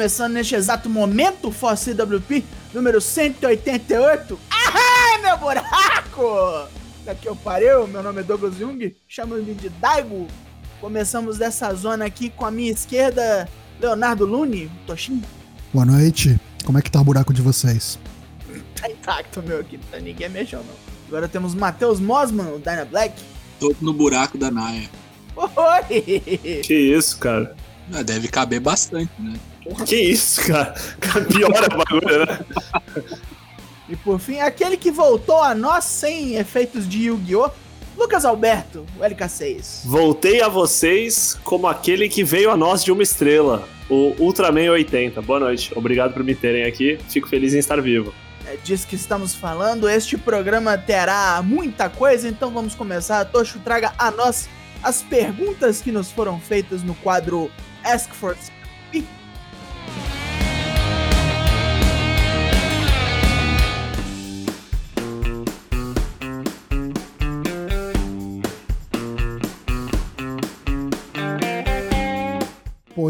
Começando neste exato momento o Force CWP número 188. Ai, meu buraco! Daqui eu parei, meu nome é Douglas Jung, chamam-me de Daigo. Começamos dessa zona aqui com a minha esquerda, Leonardo Lune, Toshin. Boa noite, como é que tá o buraco de vocês? Tá intacto, meu, aqui ninguém mexeu não. Agora temos Matheus Mosman, o Dyna Black. Tô no buraco da Naya. Oi! Que isso, cara? Ah, Deve caber bastante, né? Que isso, cara? Piora o bagulho, né? E por fim, aquele que voltou a nós sem efeitos de Yu-Gi-Oh! Lucas Alberto, o LK6. Voltei a vocês como aquele que veio a nós de uma estrela, o Ultraman 80. Boa noite, obrigado por me terem aqui, fico feliz em estar vivo. É disso que estamos falando. Este programa terá muita coisa, então vamos começar. Tocho, traga a nós as perguntas que nos foram feitas no quadro Ask for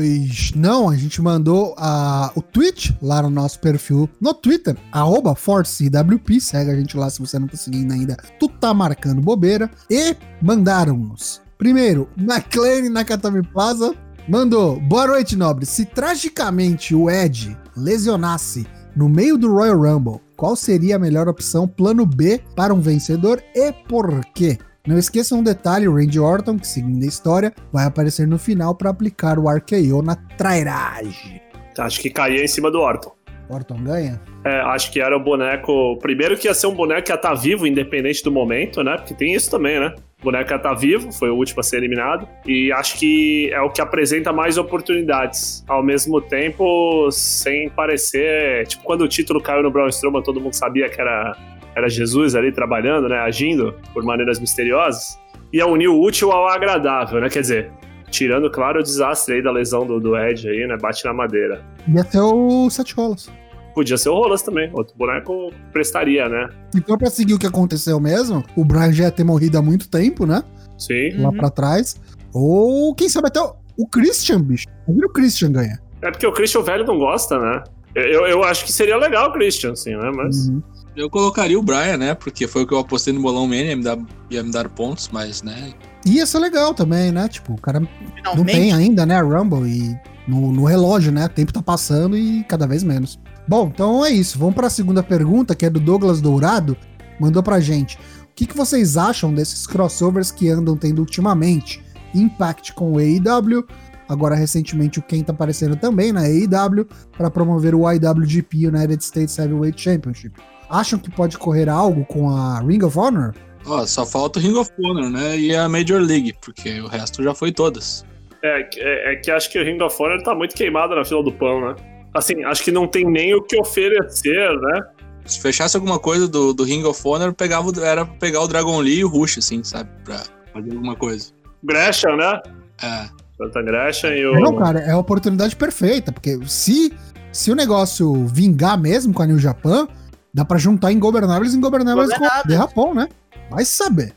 Pois não, a gente mandou a, o tweet lá no nosso perfil no Twitter, arroba ForceWP, segue a gente lá se você não tá seguindo ainda, tu tá marcando bobeira, e mandaram-nos. Primeiro, McLean Nakatami Plaza mandou, boa noite nobre, se tragicamente o Ed lesionasse no meio do Royal Rumble, qual seria a melhor opção plano B para um vencedor e por quê? Não esqueça um detalhe, o Randy Orton, que seguindo a história, vai aparecer no final para aplicar o RKO na trairagem. Acho que caía em cima do Orton. Orton ganha? É, acho que era o boneco. Primeiro que ia ser um boneco que ia estar vivo, independente do momento, né? Porque tem isso também, né? O boneco ia estar vivo, foi o último a ser eliminado. E acho que é o que apresenta mais oportunidades. Ao mesmo tempo, sem parecer. Tipo, quando o título caiu no Braun Strowman, todo mundo sabia que era, era Jesus ali trabalhando, né? Agindo por maneiras misteriosas. Ia unir o útil ao agradável, né? Quer dizer, tirando, claro, o desastre aí da lesão do, do Ed aí, né? Bate na madeira. Ia ter o Seth Rollins. Podia ser o Rolas também. Outro boneco prestaria, né? Então, pra seguir o que aconteceu mesmo, o Brian já ia ter morrido há muito tempo, né? Sim. Lá pra trás. Ou, quem sabe até o, o Christian, bicho. O Christian ganha. É porque o Christian velho não gosta, né? Eu, eu acho que seria legal o Christian, assim, né? Mas. Uhum. Eu colocaria o Brian, né? Porque foi o que eu apostei no Bolão Mania, ia me dar, ia me dar pontos, mas, né? Ia ser legal também, né? Tipo, o cara não Finalmente. tem ainda, né? Rumble e no, no relógio, né? O tempo tá passando e cada vez menos. Bom, então é isso. Vamos para a segunda pergunta, que é do Douglas Dourado. Mandou pra gente. O que, que vocês acham desses crossovers que andam tendo ultimamente? Impact com o AEW, agora recentemente o Ken tá aparecendo também na AEW para promover o IWGP United States Heavyweight Championship. Acham que pode correr algo com a Ring of Honor? Ó, só falta o Ring of Honor, né? E a Major League, porque o resto já foi todas. É, é, é que acho que o Ring of Honor tá muito queimado na fila do pão, né? Assim, acho que não tem nem o que oferecer, né? Se fechasse alguma coisa do, do Ring of Honor, pegava, o- era pra pegar o Dragon Lee e o Rush, assim, sabe? Pra fazer alguma coisa. Gresham, né? É. Jonathan Gresham e o. Não, cara, é a oportunidade perfeita, porque se, se o negócio vingar mesmo com a New Japan, dá pra juntar Ingobernáveis e Ingobernáveis com Ingobernáveis. The Rapon, né? Vai saber.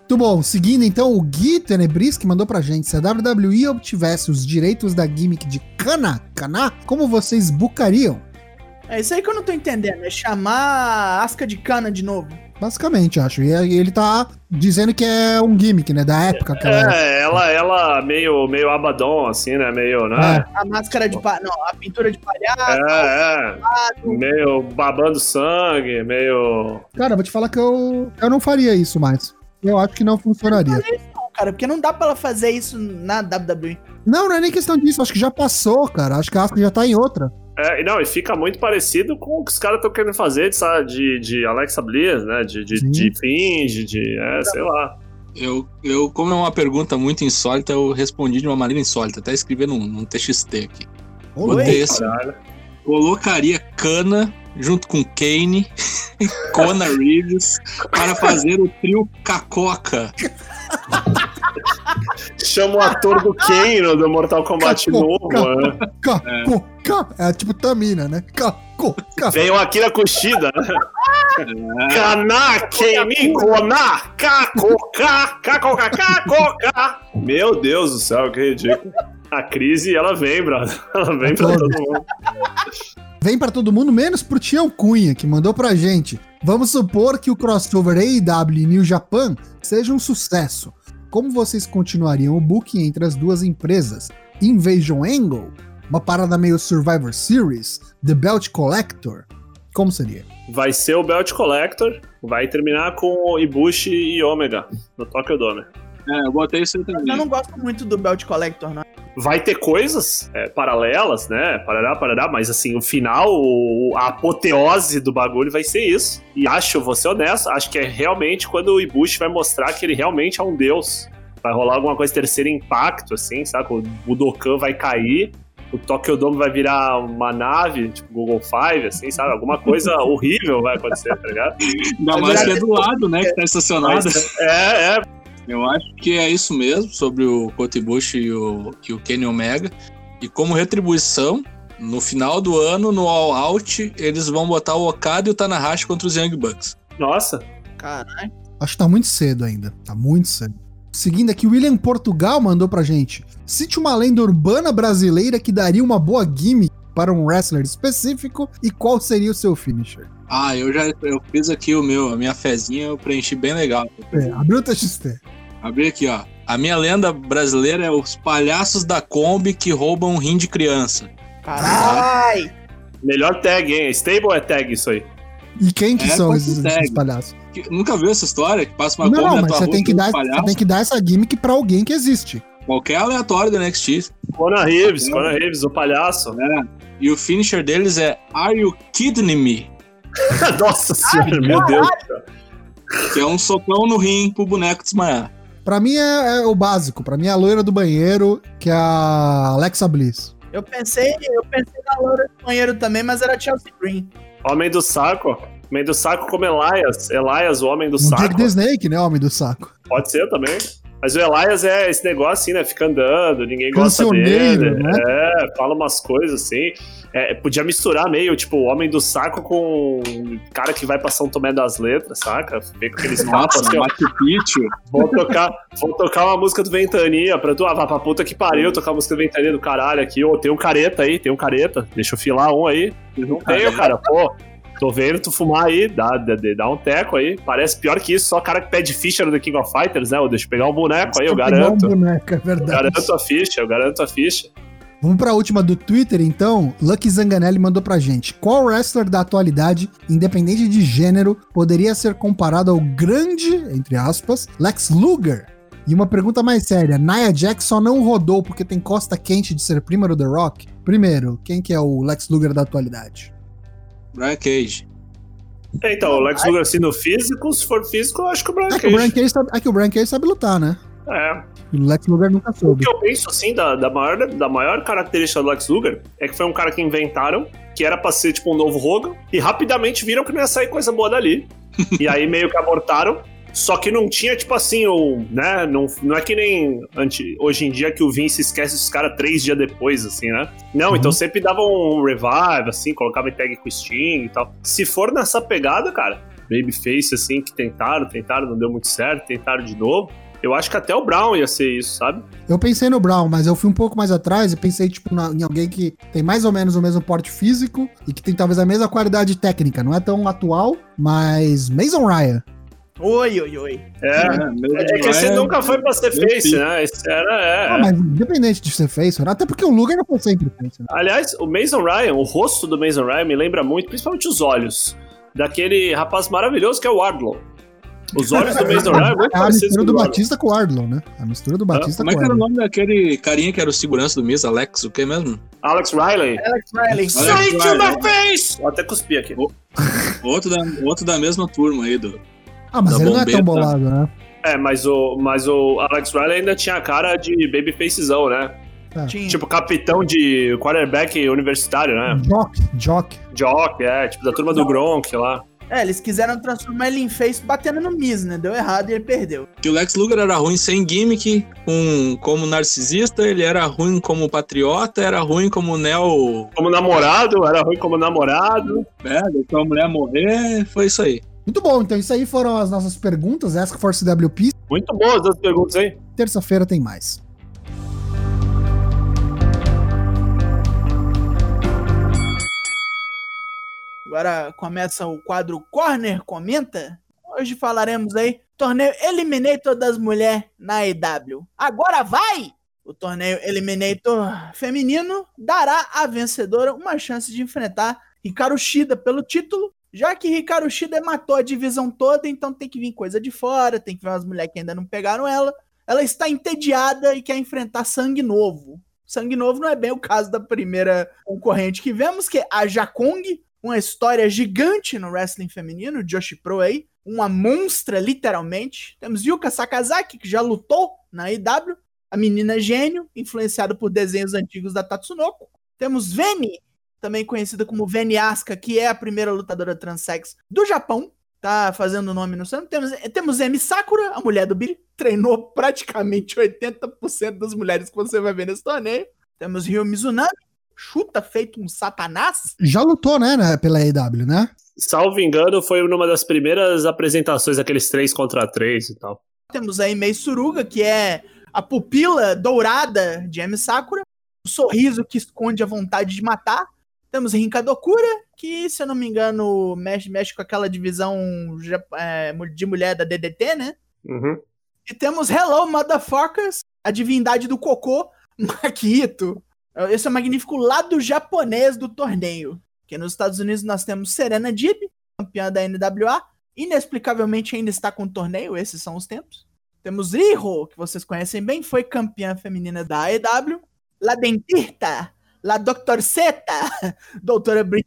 Muito bom, seguindo então, o Gui Tenebris que mandou pra gente, se a WWE obtivesse os direitos da gimmick de Kana, Kana, como vocês bucariam? É isso aí que eu não tô entendendo. É chamar Asca de cana de novo. Basicamente, acho. E ele tá dizendo que é um gimmick, né? Da época que ela. É, ela, ela meio, meio abadão, assim, né? Meio, né? A máscara de palhaço. Não, a pintura de palhaço. É, é. Meio babando sangue, meio. Cara, vou te falar que eu, eu não faria isso mais. Eu acho que não funcionaria. Não, cara, porque não dá pra ela fazer isso na WWE. Não, não é nem questão disso. Acho que já passou, cara. Acho que a Asuka já tá em outra. É, e não, e fica muito parecido com o que os caras estão querendo fazer de, sabe, de, de Alexa Bliss, né? De, de, Sim. de Finge, de. É, sei lá. Eu, eu, como é uma pergunta muito insólita, eu respondi de uma maneira insólita. Até escrevi num, num TXT aqui. Botei assim, Caralho. colocaria Kana junto com Kane, Kona Reeves, para fazer o trio Cacoca. Chama o ator do Kano do Mortal Kombat Caco, novo, caco. né? Ca, co, ca. É tipo Tamina, né? Ca, Coca. Veio aqui na Kushida, né? Kaná, Keni, Koná, Kakoka, Kakoka, Kakoka. Meu Deus do céu, que ridículo. A crise, ela vem, brother. Ela vem pra todo mundo. Vem pra todo mundo, menos pro Tião Cunha, que mandou pra gente. Vamos supor que o crossover AEW e New Japan seja um sucesso. Como vocês continuariam o booking entre as duas empresas? Invasion Angle? Uma parada meio Survivor Series? The Belt Collector? Como seria? Vai ser o Belt Collector. Vai terminar com o Ibushi e Omega no Tokyo Dome. É, eu botei isso também. Eu não gosto muito do Belt Collector, não. Vai ter coisas é, paralelas, né? Parará, parará, mas assim, o final, o- a apoteose do bagulho vai ser isso. E acho, vou ser honesto, acho que é realmente quando o Ibushi vai mostrar que ele realmente é um deus. Vai rolar alguma coisa terceiro impacto, assim, sabe? O Budokan vai cair, o Tokyo Dome vai virar uma nave, tipo Google Five, assim, sabe? Alguma coisa horrível vai acontecer, tá ligado? Ainda mais que é do lado, né? Que tá estacionado. Mas, é, é, Eu acho que é isso mesmo, sobre o Kota Ibushi e o, e o Kenny Omega. E como retribuição, no final do ano, no All Out, eles vão botar o Okada e o Tanahashi contra os Young Bucks. nossa. Caralho. Acho que tá muito cedo ainda. Tá muito cedo. Seguindo aqui, o William Portugal mandou pra gente. Cite uma lenda urbana brasileira que daria uma boa gimmick para um wrestler específico e qual seria o seu finisher? Ah, eu já eu fiz aqui o meu, a minha fezinha, eu preenchi bem legal. É, abriu o TXT. Abri aqui, ó. A minha lenda brasileira é os palhaços da Kombi que roubam um rim de criança. Caralho. Melhor tag, hein? Stable é tag isso aí. E quem que É, são esses, esses palhaços? Que- Nunca viu essa história? Que passa uma Não, Kombi não, na mas tua você tem, que dar, você tem que dar essa gimmick pra alguém que existe. Qualquer aleatório do NXT. Conan Reeves, Conan Reeves, o palhaço. E o finisher deles é Are You Kidding Me? Nossa senhora, meu Deus. Que é um socão no rim pro boneco desmaiar. Pra mim é, é o básico. Pra mim é a loira do banheiro, que é a Alexa Bliss. Eu pensei, eu pensei na loura do banheiro também, mas era Chelsea Green. Homem do saco. Homem do saco como Elias. Elias, o homem do O Jake saco. the Snake, né? Homem do saco. Pode ser também. Mas o Elias é esse negócio assim, né? Fica andando, ninguém gosta dele. né? É, fala umas coisas assim. É, podia misturar meio, tipo, o homem do saco com o cara que vai pra São Tomé das Letras, saca? Vem com aqueles papos Nossa, assim, ó. Machu Picchu. Vou tocar, vou tocar uma música do Ventania pra tu. Ah, vá pra puta que pariu, tocar a música do Ventania do caralho aqui. Ô, tem um careta aí, tem um careta. Deixa eu filar um aí. Não tenho, cara. Pô, tô vendo tu fumar aí, dá, dá, dá um teco aí. Parece pior que isso, só cara que pede ficha no The King of Fighters, né? Ô, deixa eu pegar um boneco aí, eu garanto. Um boneco, é verdade. Garanto a ficha, eu garanto a ficha. Vamos pra última do Twitter, então. Lucky Zanganelli mandou pra gente. Qual wrestler da atualidade, independente de gênero, poderia ser comparado ao grande, entre aspas, Lex Luger? E uma pergunta mais séria. Nia Jax só não rodou porque tem costa quente de ser prima do The Rock? Primeiro, quem que é o Lex Luger da atualidade? Brian Cage. É, Então, o Lex Luger assim no físico, se for físico, eu acho que o Brian É que o Brian Cage. Cage sabe, é que o Brian Cage sabe lutar, né? É. O Lex Luger nunca O soube. que eu penso, assim, da, da, maior, da maior característica do Lex Luger é que foi um cara que inventaram, que era pra ser tipo um novo Hogan, e rapidamente viram que não ia sair coisa boa dali. e aí meio que abortaram. Só que não tinha, tipo assim, o. né? Não, não é que nem anti, hoje em dia que o Vince esquece os caras três dias depois, assim, né? Não, Uhum. então sempre dava um revive, assim, colocava em tag com o Sting e tal. Se for nessa pegada, cara, Babyface, assim, que tentaram, tentaram, não deu muito certo, tentaram de novo. Eu acho que até o Brown ia ser isso, sabe? Eu pensei no Brown, mas eu fui um pouco mais atrás e pensei, tipo, na- em alguém que tem mais ou menos o mesmo porte físico e que tem talvez a mesma qualidade técnica. Não é tão atual, mas Mason Ryan. Oi, oi, oi. É. meu É que esse nunca foi pra ser face, né? Esse era, é. Ah, mas independente de ser face, até porque o Luger não foi sempre face. Né? Aliás, o Mason Ryan, o rosto do Mason Ryan me lembra muito, principalmente os olhos, daquele rapaz maravilhoso que é o Wardlow. Os olhos do Mason Ryan é muito É a mistura com do o Wardlow. Batista com o Ardlow, né? A mistura do Batista Como é com que o era o Ardlow. nome daquele carinha que era o segurança do Miss, Alex, o que mesmo? Alex Riley. Alex Riley. To Riley. my face! Vou até cuspir aqui. Outro da, outro da mesma turma aí do. Ah, mas ele não é tão bombeta. bolado, né? É, mas o, mas o Alex Riley ainda tinha a cara de babyfacezão, né? Tinha. Tipo capitão de quarterback universitário, né? Jock, Jock. Jock, é, tipo da turma do Gronk lá. É, eles quiseram transformar ele em face batendo no Miz, né? Deu errado e ele perdeu. Que o Lex Luger era ruim sem gimmick, um, como narcisista, ele era ruim como patriota, era ruim como neo. Como namorado, era ruim como namorado. É, deixou a mulher morrer, foi isso aí. Muito bom, então isso aí foram as nossas perguntas. Ask for CWP. Muito boas as perguntas, hein? Terça-feira tem mais. Agora começa o quadro Corner Comenta. Hoje falaremos aí torneio Eliminator das mulheres na EW. Agora vai! O torneio Eliminator feminino dará à vencedora uma chance de enfrentar Hikaru Shida pelo título, já que Hikaru Shida matou a divisão toda, então tem que vir coisa de fora, tem que ver umas mulheres que ainda não pegaram ela. Ela está entediada e quer enfrentar sangue novo. Sangue novo não é bem o caso da primeira concorrente que vemos, que é a Jakong, uma história gigante no wrestling feminino, Joshi Pro aí, uma monstra, literalmente. Temos Yuka Sakazaki, que já lutou na IW, a menina gênio, influenciada por desenhos antigos da Tatsunoko. Temos Veni, também conhecida como Veni Asuka, que é a primeira lutadora transex do Japão, tá fazendo o nome no sangue. Temos, temos Emi Sakura, a mulher do Billy, treinou praticamente 80% das mulheres que você vai ver nesse torneio. Temos Ryo Mizunami, chuta feito um satanás. Já lutou, né, né, pela AEW, né? Salvo engano, foi numa das primeiras apresentações daqueles três contra três e tal. Temos aí Mei Suruga, que é a pupila dourada de Emi Sakura, o sorriso que esconde a vontade de matar. Temos Rinka Dokura, que, se eu não me engano, mexe, mexe com aquela divisão é, de mulher da DDT, né? Uhum. E temos Hello Motherfuckers, a divindade do cocô, Makito. Esse é o magnífico lado japonês do torneio. Que nos Estados Unidos nós temos Serena Dib, campeã da NWA. Inexplicavelmente ainda está com o torneio, esses são os tempos. Temos Riho, que vocês conhecem bem, foi campeã feminina da AEW. La Dentirta, La Doctor Zeta, Doutora Brit.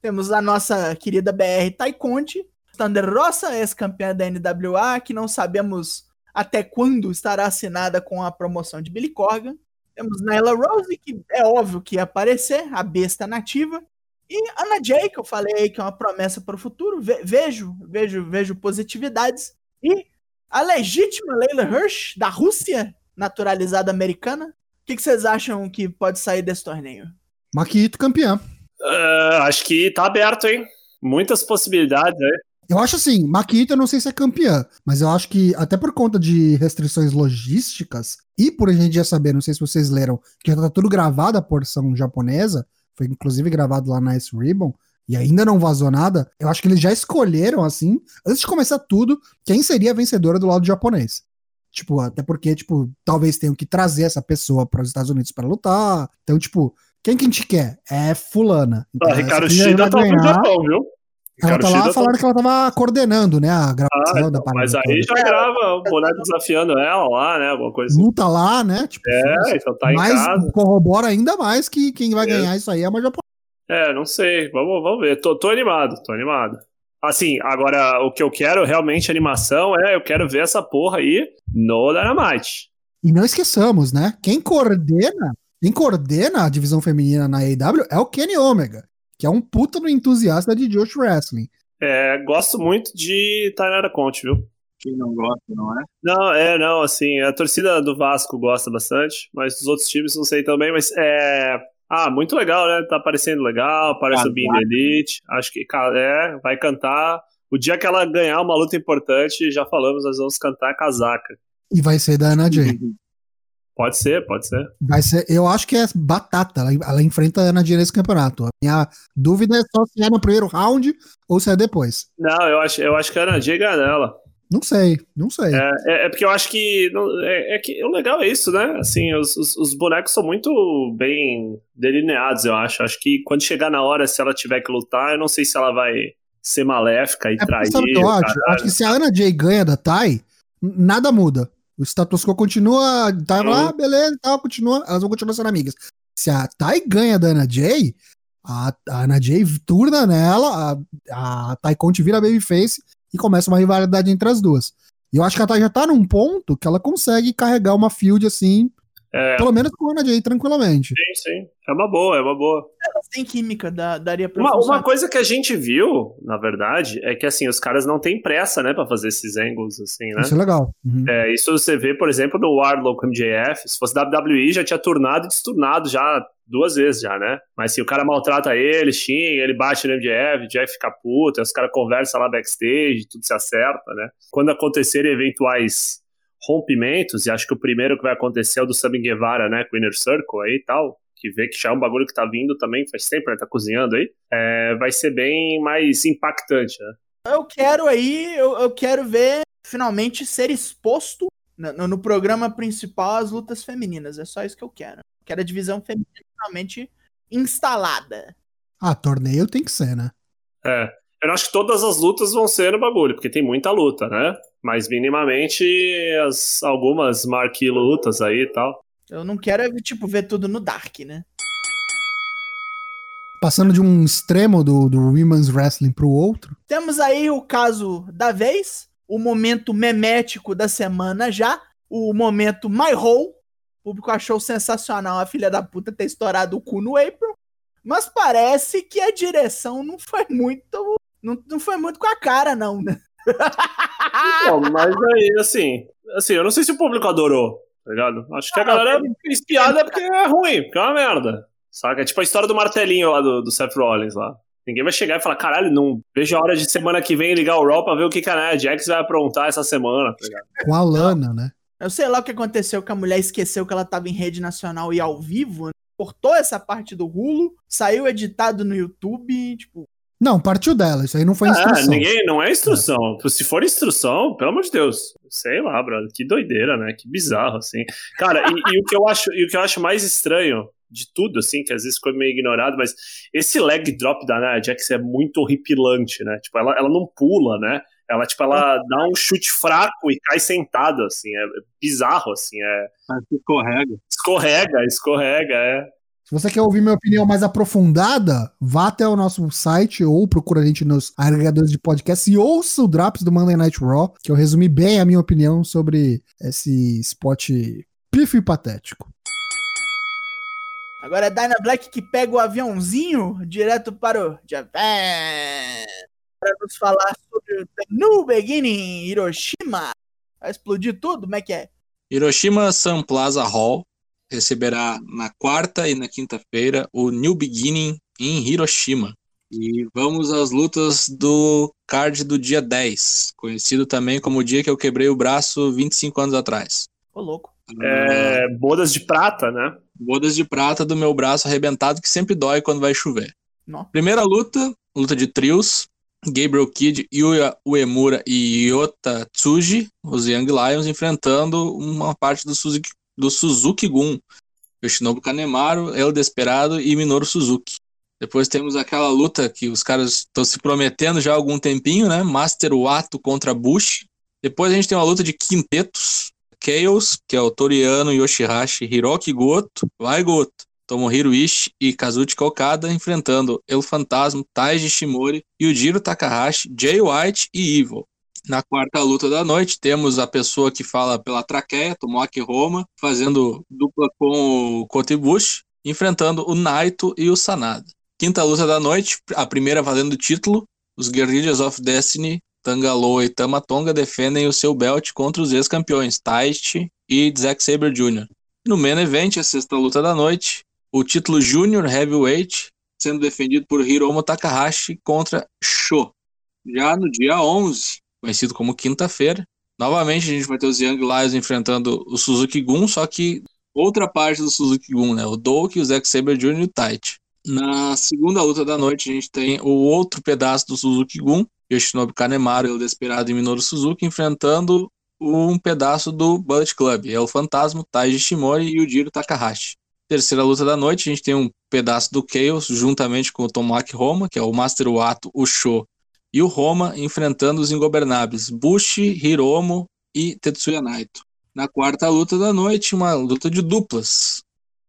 Temos a nossa querida BR Taikonde. Thunder Rosa, ex-campeã da NWA, que não sabemos até quando estará assinada com a promoção de Billy Corgan. Temos Nyla Rose, que é óbvio que ia aparecer, a besta nativa. E Anna Jay, que eu falei que é uma promessa para o futuro. Ve vejo, vejo, vejo positividades. E a legítima Leila Hirsch, da Rússia, naturalizada americana. O que, que vocês acham que pode sair desse torneio? Maquito campeão. Uh, acho que tá aberto, hein? Muitas possibilidades, né? Eu acho assim, Makita eu não sei se é campeã, mas eu acho que até por conta de restrições logísticas e por a gente já saber, não sei se vocês leram, que já tá tudo gravado a porção japonesa, foi inclusive gravado lá na Ice Ribbon, e ainda não vazou nada, eu acho que eles já escolheram, assim, antes de começar tudo, quem seria a vencedora do lado japonês. Tipo, até porque, tipo, talvez tenham que trazer essa pessoa para os Estados Unidos para lutar. Então, tipo, quem que a gente quer? É fulana. Então, ah, Ricardo Shida tá no Japão, viu? Ela tá lá falando que ela tava coordenando, né, a gravação ah, da então, parada. Mas aí já grava o boneco desafiando ela lá, né, alguma coisa assim. Luta lá, né, tipo, é, então tá em mas casa. corrobora ainda mais que quem vai é. ganhar isso aí é uma japonesa. É, não sei, vamos, vamos ver, tô, tô animado, tô animado. Assim, agora, o que eu quero realmente, animação, é, eu quero ver essa porra aí no Dynamite. E não esqueçamos, né, quem coordena, quem coordena a divisão feminina na AEW é o Kenny Omega que é um puta no entusiasta de Josh Wrestling. É, gosto muito de Tainara Conte, viu? Quem não gosta, não é? Não, é, não, assim, a torcida do Vasco gosta bastante, mas dos outros times não sei também, mas é. Ah, muito legal, né? Tá parecendo legal, parece o Bean Elite. Acho que é, vai cantar. O dia que ela ganhar uma luta importante, já falamos, nós vamos cantar casaca. E vai ser da Ana Jay. Pode ser, pode ser. Vai ser, eu acho que é batata. Ela, ela enfrenta a Ana Dia nesse campeonato. A minha dúvida é só se é no primeiro round ou se é depois. Não, eu acho, eu acho que a Ana Dia ganha dela. Não sei, não sei. É, é, é porque eu acho que, não, é, é, que. O legal é isso, né? Assim, os, os, os, bonecos são muito bem delineados, eu acho. Acho que quando chegar na hora, se ela tiver que lutar, eu não sei se ela vai ser maléfica e é trair. Eu acho? acho que se a Ana Jay ganha da Tai, nada muda. O status quo continua, tá lá, beleza, tal, continua, elas vão continuar sendo amigas. Se a Tai ganha da Ana Jay, a, a Ana Jay turna nela, a, a Tai Conte vira babyface e começa uma rivalidade entre as duas. E eu acho que a Tai já tá num ponto que ela consegue carregar uma field assim, é. pelo menos com a Ana Jay tranquilamente. Sim, sim. É uma boa, é uma boa. sem química da, daria pra Uma, uma coisa que a gente viu, na verdade, é que assim, os caras não têm pressa, né, pra fazer esses angles, assim, né? Isso é legal. Uhum. É, isso você vê, por exemplo, no Wardlow com o MJF. Se fosse WWE, já tinha turnado e desturnado já duas vezes já, né? Mas se o cara maltrata ele, xinga, ele bate no MJF, o MJF fica puto, os caras conversam lá backstage, tudo se acerta, né? Quando acontecerem eventuais rompimentos, e acho que o primeiro que vai acontecer é o do Sammy Guevara, né, com o Inner Circle aí e tal, que vê que já é um bagulho que tá vindo também, faz tempo, né, tá cozinhando aí, é, vai ser bem mais impactante, né? Eu quero aí, eu, eu quero ver finalmente ser exposto no, no- programa principal as lutas femininas. É só isso que eu quero. Quero a divisão feminina finalmente instalada. Ah, torneio tem que ser, né? É. Eu não acho que todas as lutas vão ser no bagulho, porque tem muita luta, né? Mas minimamente as, algumas marquee lutas aí e tal. Eu não quero, é, tipo, ver tudo no Dark, né? Passando de um extremo do, do Women's Wrestling pro outro. Temos aí o caso da vez, o momento memético da semana já, o momento My Hole. O público achou sensacional a filha da puta ter estourado o cu no April. Mas parece que a direção não foi muito. Não, não foi muito com a cara, não, né? Bom, mas aí, assim, assim, eu não sei se o público adorou, tá ligado? Acho que a Ah, galera fez piada porque é ruim, porque é uma merda. Saca? É tipo a história do martelinho lá do, do Seth Rollins lá. Ninguém vai chegar e falar, caralho, não vejo a hora de semana que vem ligar o Raw pra ver o que que a Nia Jax vai aprontar essa semana, tá ligado? Com a Lana, né? Eu sei lá o que aconteceu que a mulher esqueceu que ela tava em rede nacional e ao vivo, né? cortou essa parte do Rulo, saiu editado no YouTube, tipo, Não, partiu dela. Isso aí não foi Ah, instrução. ninguém, não é instrução. Se for instrução, pelo amor de Deus, sei lá, brother, que doideira, né? Que bizarro, assim. Cara, e, e o que eu acho, e o que eu acho mais estranho de tudo, assim, que às vezes ficou meio ignorado, mas esse leg drop da Nia Jax é muito horripilante, né? Tipo, ela, ela não pula, né? Ela, tipo, ela dá um chute fraco e cai sentada, assim, é bizarro, assim, é... Mas escorrega. Escorrega, escorrega, é. Se você quer ouvir minha opinião mais aprofundada, vá até o nosso site ou procura a gente nos agregadores de podcast e ouça o Drops do Monday Night Raw, que eu resumi bem a minha opinião sobre esse spot pífio e patético. Agora é Dyna Black que pega o aviãozinho direto para o Japan para nos falar sobre o The New Beginning Hiroshima. Vai explodir tudo? Como é que é? Hiroshima Sun Plaza Hall receberá na quarta e na quinta-feira o New Beginning em Hiroshima. E vamos às lutas do card do dia 10, conhecido também como o dia que eu quebrei o braço 25 anos atrás. Ô, louco. é bodas de prata, né? Bodas de prata do meu braço arrebentado que sempre dói quando vai chover. Primeira luta, luta de trios. Gabriel Kidd, Yuya Uemura e Yota Tsuji, os Young Lions, enfrentando uma parte do Suzuki, do Suzuki Gun. Yoshinobu Kanemaru, El Desperado e Minoru Suzuki. Depois temos aquela luta que os caras estão se prometendo já há algum tempinho, né? Master Wato contra Bush. Depois a gente tem uma luta de quintetos. Chaos, que é o Toriano Yoshihashi, Hiroki Goto, vai Goto, Tomohiro Ishii e Kazuchika Okada enfrentando El Fantasma, Taiji Shimori, Yujiro Takahashi, Jay White e Evil. Na quarta luta da noite, temos a pessoa que fala pela traqueia, Tomoaki Roma, fazendo dupla com o Kota Ibushi, enfrentando o Naito e o Sanada. Quinta luta da noite, a primeira valendo o título, os Guerrillas of Destiny, Tangaloa e Tamatonga defendem o seu belt contra os ex-campeões Taichi e Zack Sabre Jr. No main event, a sexta luta da noite, o título Junior Heavyweight sendo defendido por Hiromu Takahashi contra Sho. Já no dia 11, conhecido como quinta-feira, novamente a gente vai ter os Young Lions enfrentando o Suzuki Gun, só que outra parte do Suzuki Gun, né? O Doki, o Zack Sabre Jr. e o Taichi. Na segunda luta da noite, a gente tem o outro pedaço do Suzuki Gun, Yoshinobu Kanemaru, El Desperado e Minoru Suzuki enfrentando um pedaço do Bullet Club. É o Fantasma, Taiji Shimori e o Jiro Takahashi. Terceira luta da noite, a gente tem um pedaço do Chaos juntamente com o Tomoaki Roma, que é o Master Wato, o Sho e o Roma enfrentando os ingobernáveis Bushi, Hiromo e Tetsuya Naito. Na quarta luta da noite, uma luta de duplas.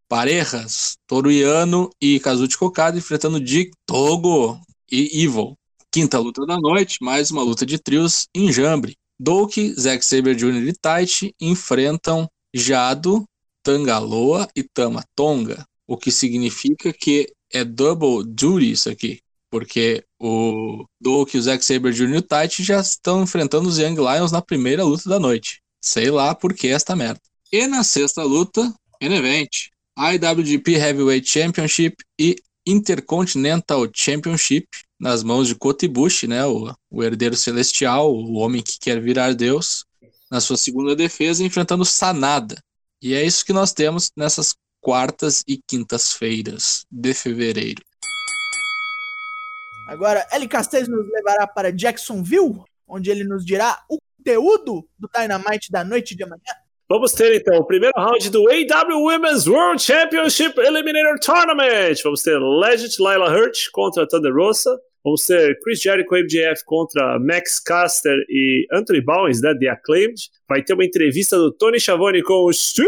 Parejas, Toruyano e Kazuchi Okada enfrentando Dick, Togo e Evil. Quinta luta da noite, mais uma luta de trios em Jambre. Doki, Zack Sabre Jr. e Taichi enfrentam Jado, Tangaloa e Tama Tonga, o que significa que é double duty isso aqui. Porque o Doak e o Zack Sabre Jr. e o Tite já estão enfrentando os Young Lions na primeira luta da noite. Sei lá por que esta merda. E na sexta luta, main event, IWGP Heavyweight Championship e Intercontinental Championship nas mãos de Kota Ibushi, né, o, o herdeiro celestial, o homem que quer virar Deus, na sua segunda defesa, enfrentando Sanada. E é isso que nós temos nessas quartas e quintas-feiras de fevereiro. Agora, Eli Castells nos levará para Jacksonville, onde ele nos dirá o conteúdo do Dynamite da noite de amanhã. Vamos ter então o primeiro round do AW Women's World Championship Eliminator Tournament. Vamos ter Legend Lila Hurt contra Thunder Rosa. Vamos ter Chris Jericho MJF contra Max Caster e Anthony Bowens, né, The Acclaimed. Vai ter uma entrevista do Tony Schiavone com o Sting.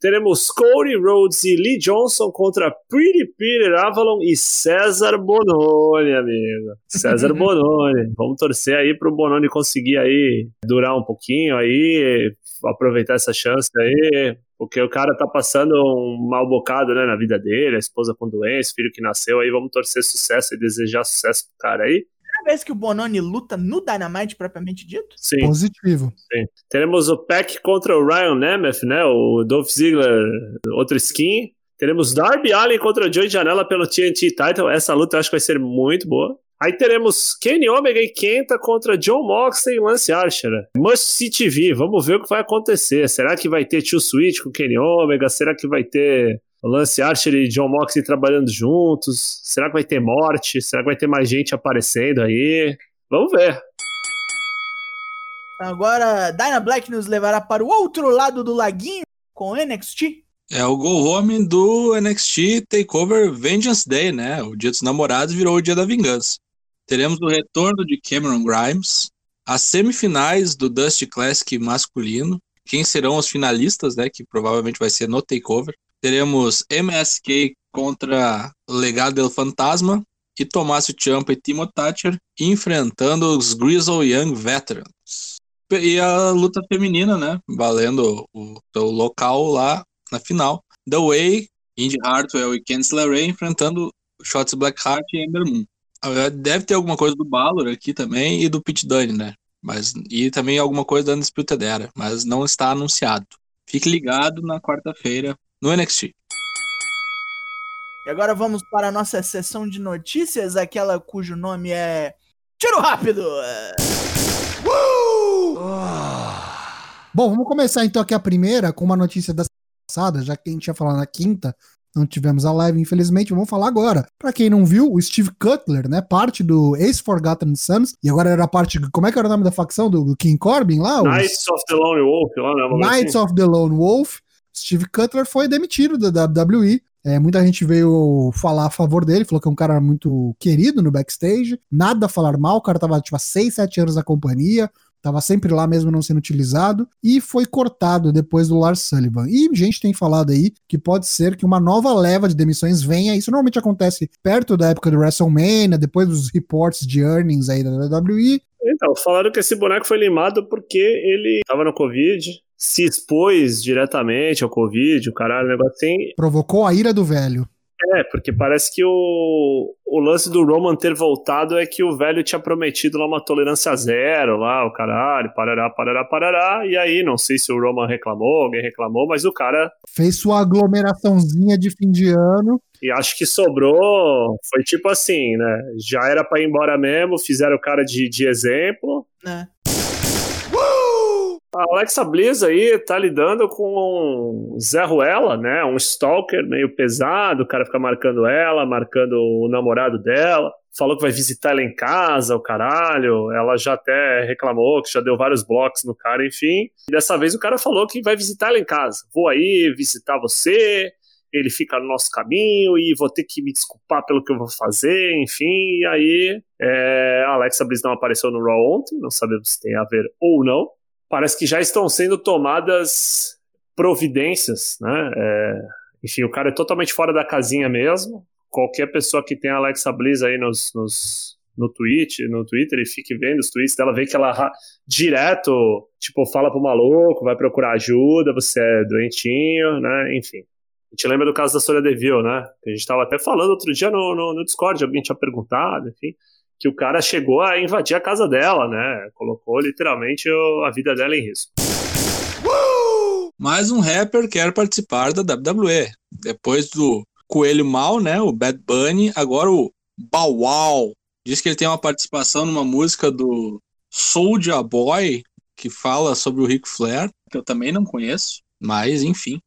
Teremos Cody Rhodes e Lee Johnson contra Pretty Peter Avalon e César Bononi, amigo. César Bononi. Vamos torcer aí pro Bononi conseguir aí durar um pouquinho aí, aproveitar essa chance aí, porque o cara tá passando um mal bocado, né, na vida dele, a esposa com doença, filho que nasceu aí, vamos torcer sucesso e desejar sucesso pro cara aí vez que o Bononi luta no Dynamite propriamente dito? Sim. Positivo. Sim. Teremos o Peck contra o Ryan Nemeth, né? O Dolph Ziggler, outro skin. Teremos Darby Allin contra o Joey Janela pelo TNT Title. Essa luta eu acho que vai ser muito boa. Aí teremos Kenny Omega e Kenta contra John Moxley e Lance Archer. Must See TV, vamos ver o que vai acontecer. Será que vai ter Tio Switch com Kenny Omega? Será que vai ter o Lance Archer e John Moxley trabalhando juntos? Será que vai ter morte? Será que vai ter mais gente aparecendo aí? Vamos ver. Agora, Dyna Black nos levará para o outro lado do laguinho com o NXT. É o go home do NXT Takeover Vengeance Day, né? O dia dos namorados virou o dia da vingança. Teremos o retorno de Cameron Grimes, as semifinais do Dusty Classic masculino, quem serão os finalistas, né? Que provavelmente vai ser no Takeover. Teremos MSK contra Legado del Fantasma e Tomásio Ciampa e Timo Thatcher enfrentando os Grizzle Young Veterans. E a luta feminina, né? Valendo o, o local lá na final. The Way, Indy Hartwell e Ken Ray enfrentando Shots Blackheart e Ember Moon. Deve ter alguma coisa do Balor aqui também e do Pit Dunne, né? Mas, e também alguma coisa da Undisputed Era, mas não está anunciado. Fique ligado na quarta-feira no NXT. E agora vamos para a nossa sessão de notícias, aquela cujo nome é Tiro Rápido! Uh! Bom, vamos começar então aqui a primeira com uma notícia da passada, já que a gente ia falar na quinta, não tivemos a live, infelizmente, vamos falar agora. Para quem não viu, o Steve Cutler, né, parte do Ace Forgotten Sons, e agora era parte, como é que era o nome da facção do, do King Corbin lá? Knights of the Lone Wolf, lá, né? Knights assim. of the Lone Wolf. Steve Cutler foi demitido da WWE. É, muita gente veio falar a favor dele, falou que é um cara muito querido no backstage, nada a falar mal, o cara tava tipo há 6, 7 anos na companhia, tava sempre lá mesmo não sendo utilizado, e foi cortado depois do Lars Sullivan. E gente tem falado aí que pode ser que uma nova leva de demissões venha, isso normalmente acontece perto da época do WrestleMania, depois dos reports de earnings aí da WWE. Então, falaram que esse boneco foi limado porque ele tava no Covid, se expôs diretamente ao Covid, o caralho, o negócio assim. Provocou a ira do velho. É, porque parece que o, o lance do Roman ter voltado é que o velho tinha prometido lá uma tolerância zero, lá, o caralho, parará, parará, parará, e aí, não sei se o Roman reclamou, alguém reclamou, mas o cara... Fez sua aglomeraçãozinha de fim de ano. E acho que sobrou, foi tipo assim, né, já era pra ir embora mesmo, fizeram o cara de, de exemplo. É. A Alexa Bliss aí tá lidando com um Zé Ruela, né? Um stalker meio pesado, o cara fica marcando ela, marcando o namorado dela. Falou que vai visitar ela em casa, o caralho. Ela já até reclamou que já deu vários blocos no cara, enfim. E dessa vez o cara falou que vai visitar ela em casa. Vou aí visitar você, ele fica no nosso caminho e vou ter que me desculpar pelo que eu vou fazer, enfim. E aí, é, a Alexa Bliss não apareceu no Raw ontem, não sabemos se tem a ver ou não parece que já estão sendo tomadas providências, né? É, enfim, o cara é totalmente fora da casinha mesmo. Qualquer pessoa que tem a Alexa Bliss aí nos, nos, no Twitch, no Twitter e fique vendo os tweets dela, vê que ela direto, tipo, fala pro maluco, vai procurar ajuda, você é doentinho, né? Enfim. gente lembra do caso da Sonya Deville, né? A gente estava até falando outro dia no, no, no Discord, alguém tinha perguntado, enfim, que o cara chegou a invadir a casa dela, né? Colocou literalmente a vida dela em risco. Mais um rapper quer participar da WWE. Depois do Coelho Mal, né? O Bad Bunny, agora o Bow Wow. Diz que ele tem uma participação numa música do Soulja Boy, que fala sobre o Ric Flair, que eu também não conheço, mas enfim.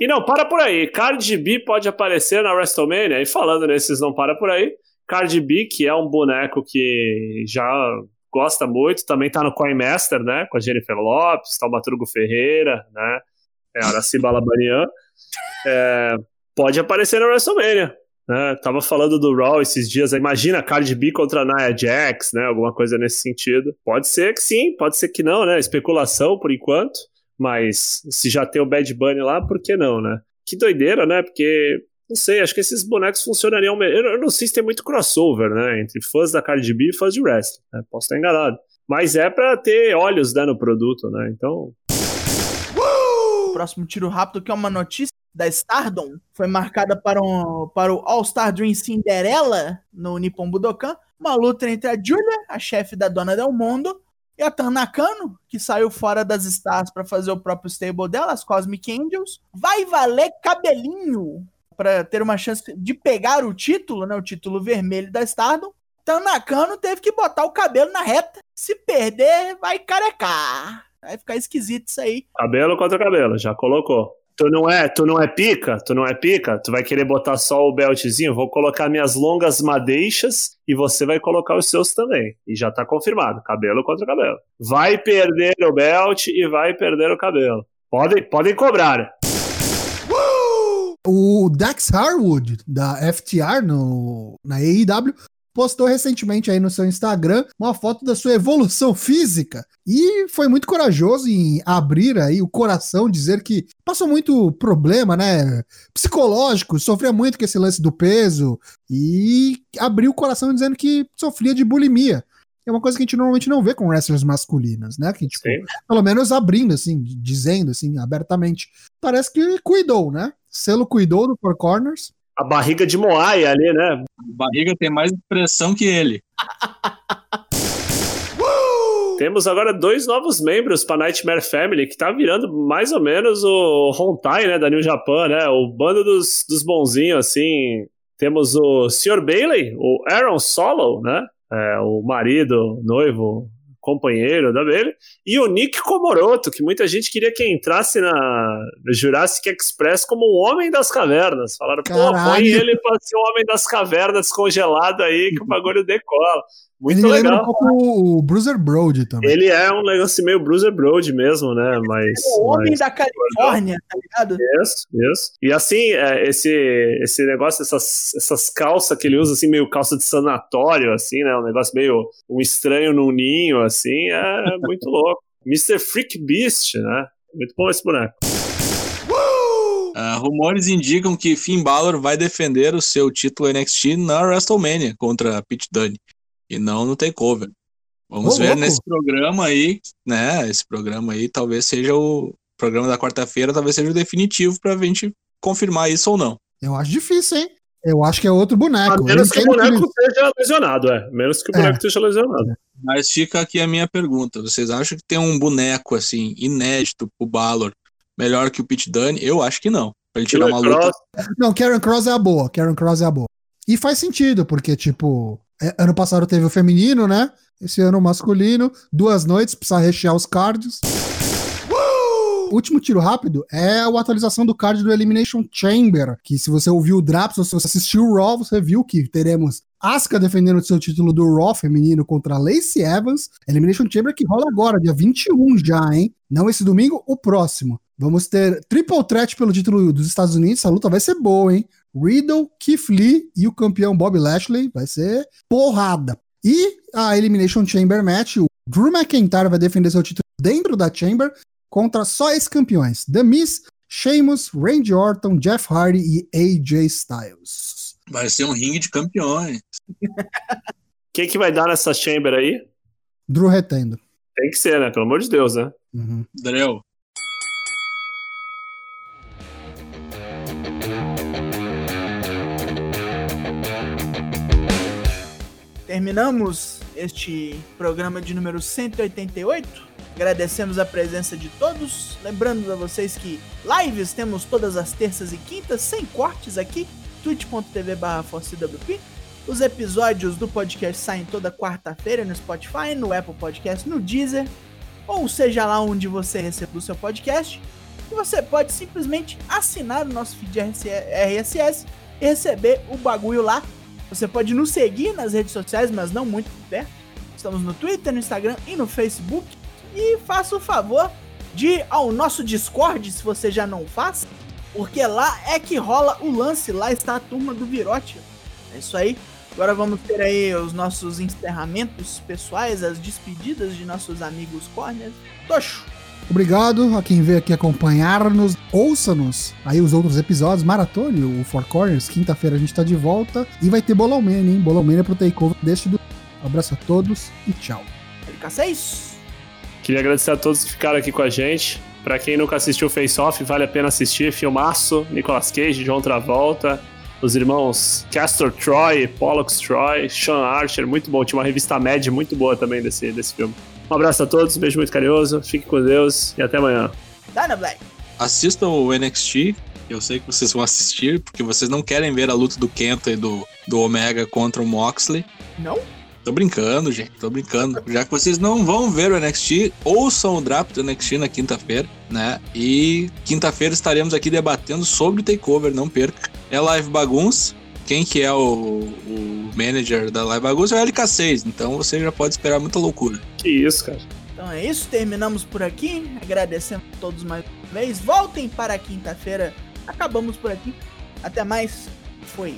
E não, para por aí. Cardi B pode aparecer na WrestleMania. E falando nesses não para por aí, Cardi B, que é um boneco que já gosta muito, também tá no Coin Master, né? Com a Jennifer Lopes, tá o Maturgo Ferreira, né? É, Araci Balabanian. É, pode aparecer na WrestleMania. Né? Tava falando do Raw esses dias. Imagina Cardi B contra Nia Jax, né? Alguma coisa nesse sentido. Pode ser que sim, pode ser que não, né? Especulação por enquanto. Mas se já tem o Bad Bunny lá, por que não, né? Que doideira, né? Porque, não sei, acho que esses bonecos funcionariam melhor. Eu não sei se tem muito crossover, né? Entre fãs da Cardi B e fãs de wrestling. Né? Posso estar enganado. Mas é para ter olhos né, no produto, né? Então. Próximo tiro rápido, que é uma notícia da Stardom, foi marcada para, um, para o All-Star Dream Cinderella no Nippon Budokan. Uma luta entre a Julia, a chefe da Dona Del Mundo, e a Tanakano, que saiu fora das stars para fazer o próprio stable dela, as Cosmic Angels, vai valer cabelinho para ter uma chance de pegar o título, né, o título vermelho da Stardom. Tanakano teve que botar o cabelo na reta. Se perder, vai carecar. Vai ficar esquisito isso aí. Cabelo contra cabelo, já colocou. Tu não é, tu não é pica, tu não é pica, tu vai querer botar só o beltzinho, vou colocar minhas longas madeixas e você vai colocar os seus também. E já tá confirmado, cabelo contra cabelo. Vai perder o belt e vai perder o cabelo. Podem, podem cobrar. O Dax Harwood, da FTR no, na AEW, postou recentemente aí no seu Instagram uma foto da sua evolução física e foi muito corajoso em abrir aí o coração, dizer que passou muito problema, né, psicológico, sofria muito com esse lance do peso e abriu o coração dizendo que sofria de bulimia. É uma coisa que a gente normalmente não vê com wrestlers masculinas, né? Que, tipo, pelo menos abrindo, assim, dizendo, assim, abertamente. Parece que cuidou, né? Selo cuidou do Four Corners a barriga de Moai ali, né? A barriga tem mais expressão que ele. Temos agora dois novos membros para Nightmare Family, que tá virando mais ou menos o Hontai, né, da New Japan, né? O bando dos, dos bonzinhos, assim. Temos o Sr. Bailey, o Aaron Solo, né? É, o marido, noivo companheiro da dele, e o Nick Komoroto, que muita gente queria que entrasse na Jurassic Express como o Homem das Cavernas. Falaram, Caralho. pô, põe ele pra ser o Homem das Cavernas congelado aí, que o bagulho decola. Muito ele legal. lembra um pouco o Bruiser Brody também. Ele é um negócio meio Bruiser Brody mesmo, né? Mas. É o homem mas... da Califórnia, tá ligado? Isso, isso. E assim, é, esse, esse negócio, essas, essas calças que ele usa, assim, meio calça de sanatório, assim, né? Um negócio meio um estranho num ninho, assim, é muito louco. Mr. Freak Beast, né? Muito bom esse boneco. Uh, rumores indicam que Finn Balor vai defender o seu título NXT na WrestleMania contra Pete Dunne e não no takeover. Vamos ver louco. nesse programa aí, né? Esse programa aí talvez seja o programa da quarta-feira, talvez seja o definitivo pra gente confirmar isso ou não. Eu acho difícil, hein? Eu acho que é outro boneco. A menos que o boneco esteja lesionado, é. Menos que o boneco é. esteja lesionado. Mas fica aqui a minha pergunta. Vocês acham que tem um boneco, assim, inédito pro Balor, melhor que o Pete Dunne? Eu acho que não. Pra ele tirar uma luta. Não, Karen Cross é a boa. Karen Cross é a boa. E faz sentido, porque, tipo, é, ano passado teve o feminino, né? Esse ano o masculino. Duas noites, precisa rechear os cards. O último tiro rápido é a atualização do card do Elimination Chamber. Que se você ouviu o Draps ou se você assistiu o Raw, você viu que teremos Asuka defendendo o seu título do Raw feminino contra Lacey Evans. Elimination Chamber que rola agora, dia 21 já, hein? Não esse domingo, o próximo. Vamos ter Triple Threat pelo título dos Estados Unidos. Essa luta vai ser boa, hein? Riddle, Keith Lee e o campeão Bob Lashley. Vai ser porrada. E a Elimination Chamber match, o Drew McIntyre vai defender seu título dentro da Chamber contra só esses campeões: The Miz, Sheamus, Randy Orton, Jeff Hardy e AJ Styles. Vai ser um ringue de campeões. Quem que vai dar nessa Chamber aí? Drew retendo. Tem que ser, né? Pelo amor de Deus, né? Uhum. Drew. Terminamos este programa de número 188. Agradecemos a presença de todos. Lembrando a vocês que lives temos todas as terças e quintas, sem cortes aqui, twitch.tv/4cwp. Os episódios do podcast saem toda quarta-feira no Spotify, no Apple Podcast, no Deezer, ou seja lá onde você recebeu o seu podcast. E você pode simplesmente assinar o nosso feed RSS e receber o bagulho lá você pode nos seguir nas redes sociais, mas não muito perto. Estamos no Twitter, no Instagram e no Facebook. E faça o favor de ir ao nosso Discord, se você já não faz, porque lá é que rola o lance, lá está a turma do Virote. É isso aí. Agora vamos ter aí os nossos encerramentos pessoais, as despedidas de nossos amigos corners. Tocho! Obrigado a quem veio aqui acompanhar-nos. Ouça-nos aí os outros episódios. Maratone, o Four Corners. Quinta-feira a gente tá de volta. E vai ter Bolão Man, hein? Bolão Man é pro takeover deste do. Um abraço a todos e tchau. LK6. Queria agradecer a todos que ficaram aqui com a gente. Pra quem nunca assistiu Face Off, vale a pena assistir. Filmaço, Nicolas Cage, João Travolta, os irmãos Castor Troy, Pollux Troy, Sean Archer, muito bom. Tinha uma revista Mad muito boa também desse, desse filme. Um abraço a todos, um beijo muito carinhoso, fique com Deus e até amanhã. Dana Black. Assistam o NXT, eu sei que vocês vão assistir, porque vocês não querem ver a luta do Kenta e do, do Omega contra o Moxley. Não? Tô brincando, gente, tô brincando. Já que vocês não vão ver o NXT, ouçam o draft do NXT na quinta-feira, né? E quinta-feira estaremos aqui debatendo sobre o takeover, não perca. É live bagunça. Quem que é o, o manager da live bagunça é o LK6, então você já pode esperar muita loucura. Que isso, cara. Então é isso, terminamos por aqui. Agradecendo a todos mais uma vez. Voltem para quinta-feira. Acabamos por aqui. Até mais. Foi.